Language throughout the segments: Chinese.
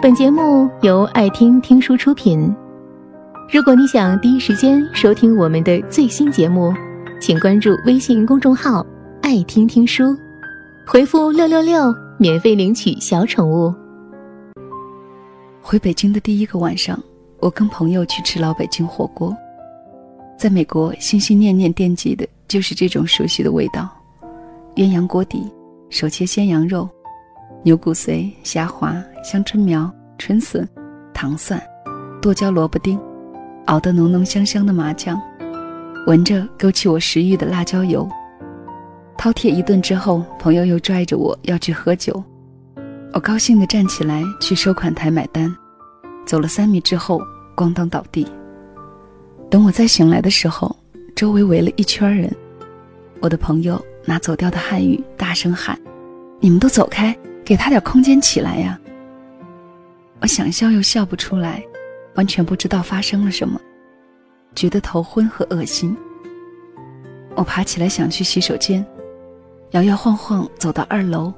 本节目由爱听听书出品。如果你想第一时间收听我们的最新节目，请关注微信公众号“爱听听书”，回复“六六六”免费领取小宠物。回北京的第一个晚上，我跟朋友去吃老北京火锅。在美国，心心念念惦记的就是这种熟悉的味道：鸳鸯锅底、手切鲜羊肉、牛骨髓、虾滑、香椿苗、春笋、糖蒜、剁椒萝卜丁，熬得浓浓香香的麻酱，闻着勾起我食欲的辣椒油。饕餮一顿之后，朋友又拽着我要去喝酒。我高兴地站起来去收款台买单，走了三米之后，咣当倒地。等我再醒来的时候，周围围了一圈人。我的朋友拿走调的汉语大声喊：“你们都走开，给他点空间起来呀！”我想笑又笑不出来，完全不知道发生了什么，觉得头昏和恶心。我爬起来想去洗手间，摇摇晃晃走到二楼。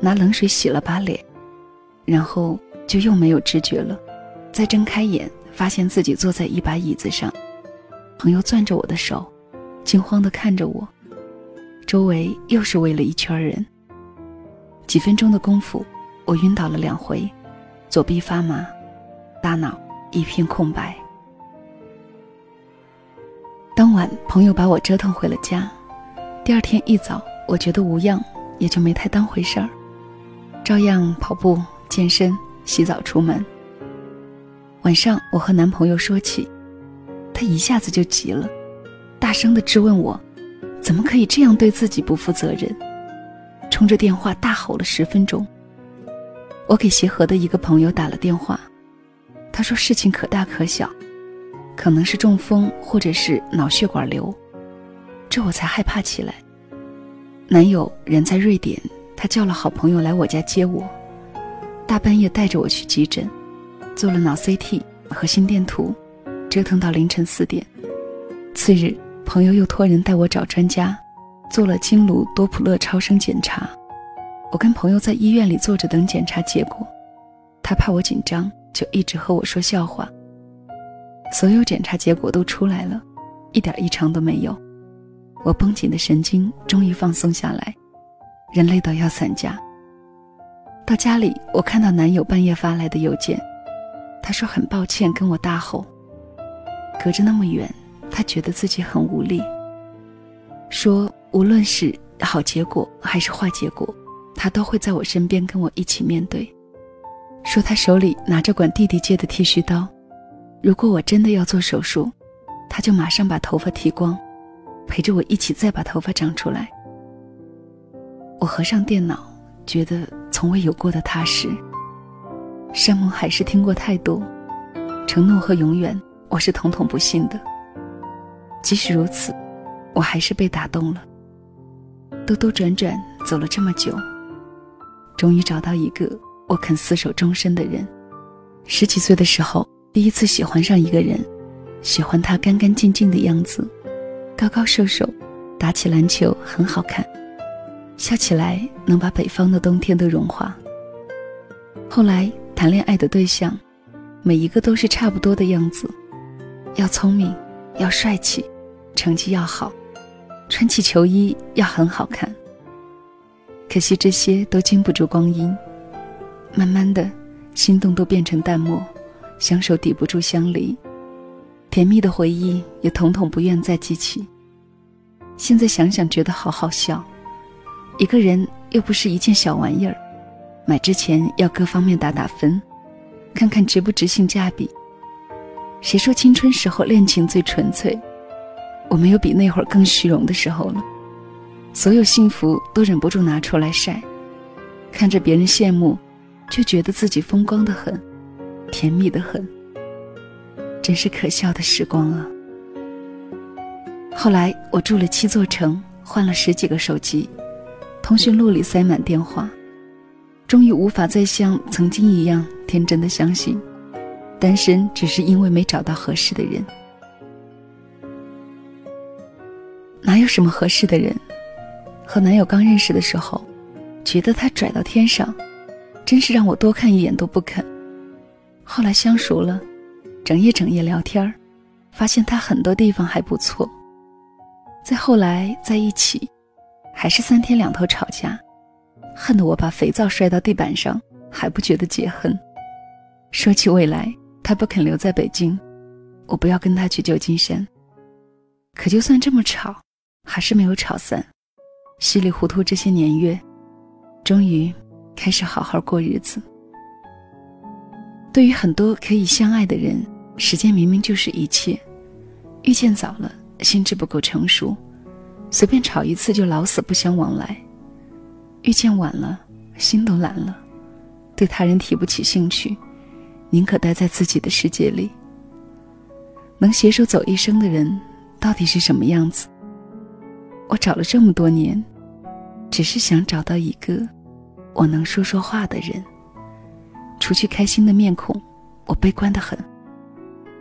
拿冷水洗了把脸，然后就又没有知觉了。再睁开眼，发现自己坐在一把椅子上，朋友攥着我的手，惊慌地看着我。周围又是围了一圈人。几分钟的功夫，我晕倒了两回，左臂发麻，大脑一片空白。当晚，朋友把我折腾回了家。第二天一早，我觉得无恙，也就没太当回事儿。照样跑步、健身、洗澡、出门。晚上，我和男朋友说起，他一下子就急了，大声的质问我：“怎么可以这样对自己不负责任？”冲着电话大吼了十分钟。我给协和的一个朋友打了电话，他说事情可大可小，可能是中风或者是脑血管瘤，这我才害怕起来。男友人在瑞典。他叫了好朋友来我家接我，大半夜带着我去急诊，做了脑 CT 和心电图，折腾到凌晨四点。次日，朋友又托人带我找专家，做了经颅多普勒超声检查。我跟朋友在医院里坐着等检查结果，他怕我紧张，就一直和我说笑话。所有检查结果都出来了，一点异常都没有。我绷紧的神经终于放松下来。人累到要散架。到家里，我看到男友半夜发来的邮件，他说很抱歉跟我大吼。隔着那么远，他觉得自己很无力。说无论是好结果还是坏结果，他都会在我身边跟我一起面对。说他手里拿着管弟弟借的剃须刀，如果我真的要做手术，他就马上把头发剃光，陪着我一起再把头发长出来。我合上电脑，觉得从未有过的踏实。山盟海誓听过太多，承诺和永远，我是统统不信的。即使如此，我还是被打动了。兜兜转转走了这么久，终于找到一个我肯厮守终身的人。十几岁的时候，第一次喜欢上一个人，喜欢他干干净净的样子，高高瘦瘦，打起篮球很好看。笑起来能把北方的冬天都融化。后来谈恋爱的对象，每一个都是差不多的样子，要聪明，要帅气，成绩要好，穿起球衣要很好看。可惜这些都经不住光阴，慢慢的，心动都变成淡漠，相守抵不住相离，甜蜜的回忆也统统不愿再记起。现在想想，觉得好好笑。一个人又不是一件小玩意儿，买之前要各方面打打分，看看值不值性价比。谁说青春时候恋情最纯粹？我没有比那会儿更虚荣的时候了。所有幸福都忍不住拿出来晒，看着别人羡慕，却觉得自己风光的很，甜蜜的很。真是可笑的时光啊！后来我住了七座城，换了十几个手机。通讯录里塞满电话，终于无法再像曾经一样天真的相信，单身只是因为没找到合适的人。哪有什么合适的人？和男友刚认识的时候，觉得他拽到天上，真是让我多看一眼都不肯。后来相熟了，整夜整夜聊天儿，发现他很多地方还不错。再后来在一起，还是三天两头吵架，恨得我把肥皂摔到地板上，还不觉得解恨。说起未来，他不肯留在北京，我不要跟他去旧金山。可就算这么吵，还是没有吵散。稀里糊涂这些年月，终于开始好好过日子。对于很多可以相爱的人，时间明明就是一切。遇见早了。心智不够成熟，随便吵一次就老死不相往来；遇见晚了，心都懒了，对他人提不起兴趣，宁可待在自己的世界里。能携手走一生的人，到底是什么样子？我找了这么多年，只是想找到一个我能说说话的人。除去开心的面孔，我悲观的很，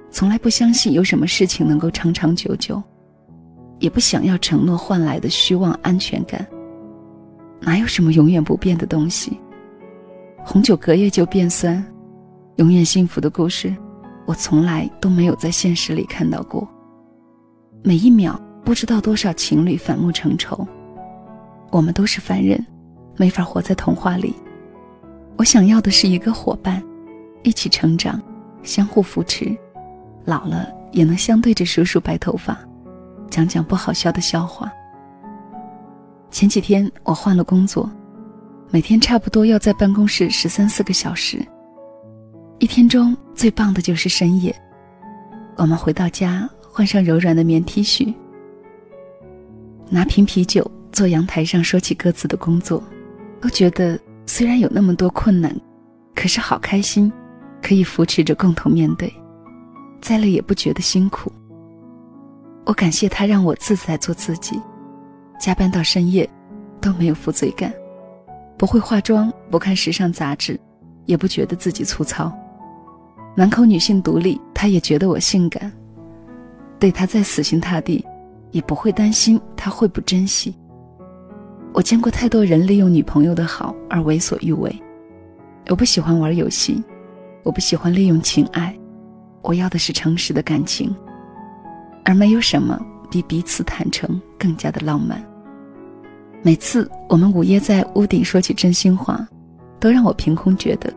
从来不相信有什么事情能够长长久久。也不想要承诺换来的虚妄安全感。哪有什么永远不变的东西？红酒隔夜就变酸，永远幸福的故事，我从来都没有在现实里看到过。每一秒不知道多少情侣反目成仇。我们都是凡人，没法活在童话里。我想要的是一个伙伴，一起成长，相互扶持，老了也能相对着数数白头发。讲讲不好笑的笑话。前几天我换了工作，每天差不多要在办公室十三四个小时。一天中最棒的就是深夜，我们回到家，换上柔软的棉 T 恤，拿瓶啤酒，坐阳台上说起各自的工作，都觉得虽然有那么多困难，可是好开心，可以扶持着共同面对，再累也不觉得辛苦。我感谢他让我自在做自己，加班到深夜，都没有负罪感，不会化妆，不看时尚杂志，也不觉得自己粗糙，满口女性独立，他也觉得我性感。对他再死心塌地，也不会担心他会不珍惜。我见过太多人利用女朋友的好而为所欲为，我不喜欢玩游戏，我不喜欢利用情爱，我要的是诚实的感情。而没有什么比彼此坦诚更加的浪漫。每次我们午夜在屋顶说起真心话，都让我凭空觉得，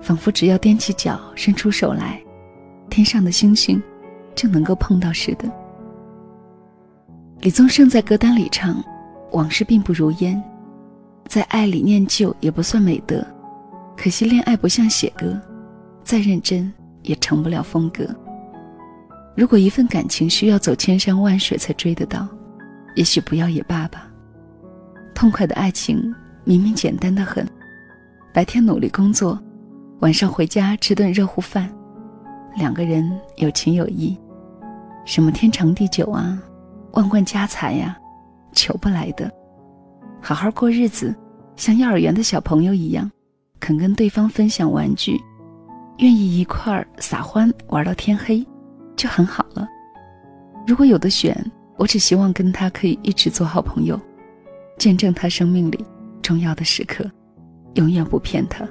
仿佛只要踮起脚伸出手来，天上的星星就能够碰到似的。李宗盛在歌单里唱：“往事并不如烟，在爱里念旧也不算美德。可惜恋爱不像写歌，再认真也成不了风格。”如果一份感情需要走千山万水才追得到，也许不要也罢吧。痛快的爱情明明简单的很，白天努力工作，晚上回家吃顿热乎饭，两个人有情有义，什么天长地久啊，万贯家财呀，求不来的。好好过日子，像幼儿园的小朋友一样，肯跟对方分享玩具，愿意一块儿撒欢玩到天黑。就很好了。如果有的选，我只希望跟他可以一直做好朋友，见证他生命里重要的时刻，永远不骗他。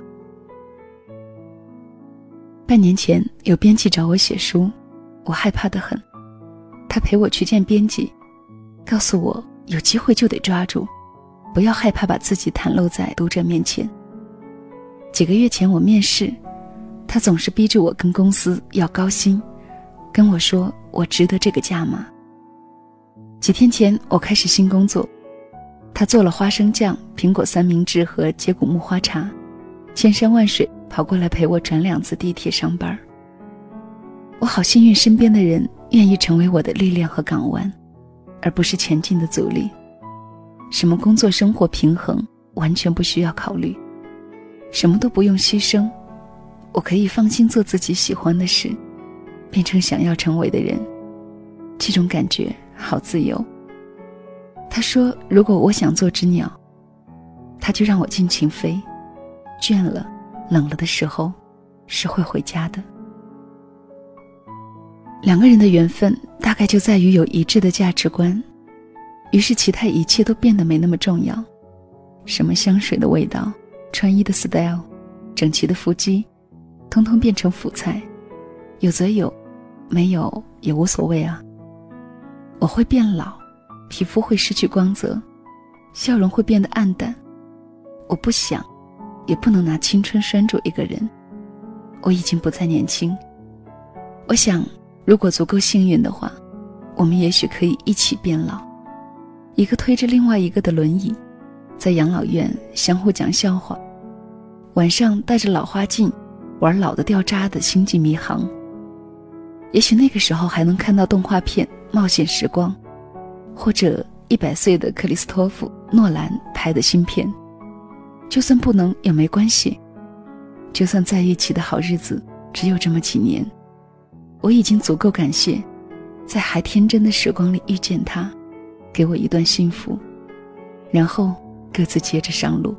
半年前有编辑找我写书，我害怕的很。他陪我去见编辑，告诉我有机会就得抓住，不要害怕把自己袒露在读者面前。几个月前我面试，他总是逼着我跟公司要高薪。跟我说我值得这个价吗？几天前我开始新工作，他做了花生酱、苹果三明治和接骨木花茶，千山万水跑过来陪我转两次地铁上班。我好幸运，身边的人愿意成为我的力量和港湾，而不是前进的阻力。什么工作生活平衡完全不需要考虑，什么都不用牺牲，我可以放心做自己喜欢的事。变成想要成为的人，这种感觉好自由。他说：“如果我想做只鸟，他就让我尽情飞。倦了、冷了的时候，是会回家的。”两个人的缘分大概就在于有一致的价值观，于是其他一切都变得没那么重要。什么香水的味道、穿衣的 style、整齐的腹肌，通通变成辅菜，有则有，没有也无所谓啊。我会变老，皮肤会失去光泽，笑容会变得暗淡。我不想，也不能拿青春拴住一个人。我已经不再年轻。我想，如果足够幸运的话，我们也许可以一起变老，一个推着另外一个的轮椅，在养老院相互讲笑话，晚上戴着老花镜玩老的掉渣的星际迷航。也许那个时候还能看到动画片。冒险时光，或者一百岁的克里斯托弗·诺兰拍的新片，就算不能也没关系。就算在一起的好日子只有这么几年，我已经足够感谢，在还天真的时光里遇见他，给我一段幸福，然后各自接着上路。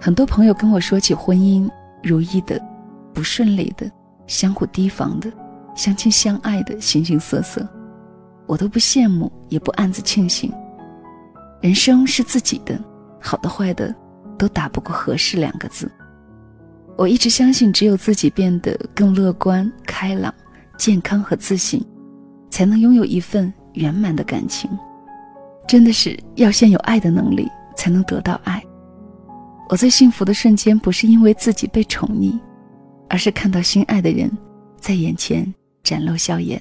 很多朋友跟我说起婚姻，如意的、不顺利的、相互提防的。相亲相爱的形形色色，我都不羡慕，也不暗自庆幸。人生是自己的，好的坏的，都打不过合适两个字。我一直相信，只有自己变得更乐观、开朗、健康和自信，才能拥有一份圆满的感情。真的是要先有爱的能力，才能得到爱。我最幸福的瞬间，不是因为自己被宠溺，而是看到心爱的人在眼前。展露笑颜。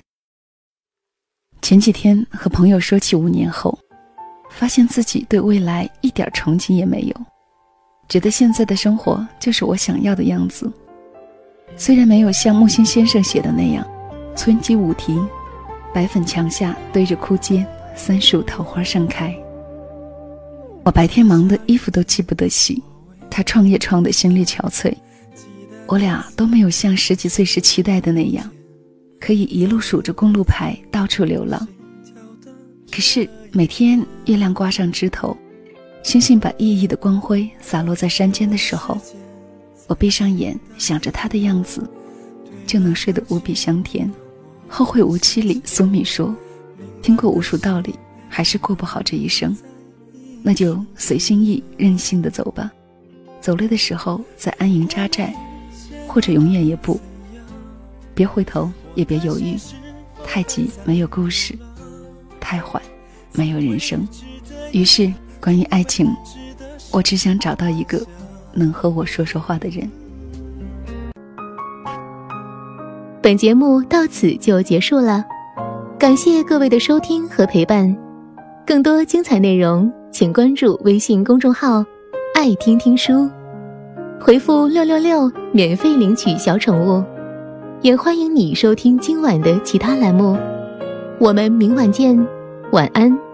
前几天和朋友说起五年后，发现自己对未来一点憧憬也没有，觉得现在的生活就是我想要的样子。虽然没有像木心先生写的那样，村基舞亭，白粉墙下堆着枯阶，三树桃花盛开。我白天忙的衣服都记不得洗，他创业创的心力憔悴，我俩都没有像十几岁时期待的那样。可以一路数着公路牌到处流浪，可是每天月亮挂上枝头，星星把熠熠的光辉洒落在山间的时候，我闭上眼想着他的样子，就能睡得无比香甜。后会无期里，苏米说：“听过无数道理，还是过不好这一生，那就随心意，任性的走吧。走累的时候再安营扎寨，或者永远也不，别回头。”也别犹豫，太急没有故事，太缓没有人生。于是，关于爱情，我只想找到一个能和我说说话的人。本节目到此就结束了，感谢各位的收听和陪伴。更多精彩内容，请关注微信公众号“爱听听书”，回复“六六六”免费领取小宠物。也欢迎你收听今晚的其他栏目，我们明晚见，晚安。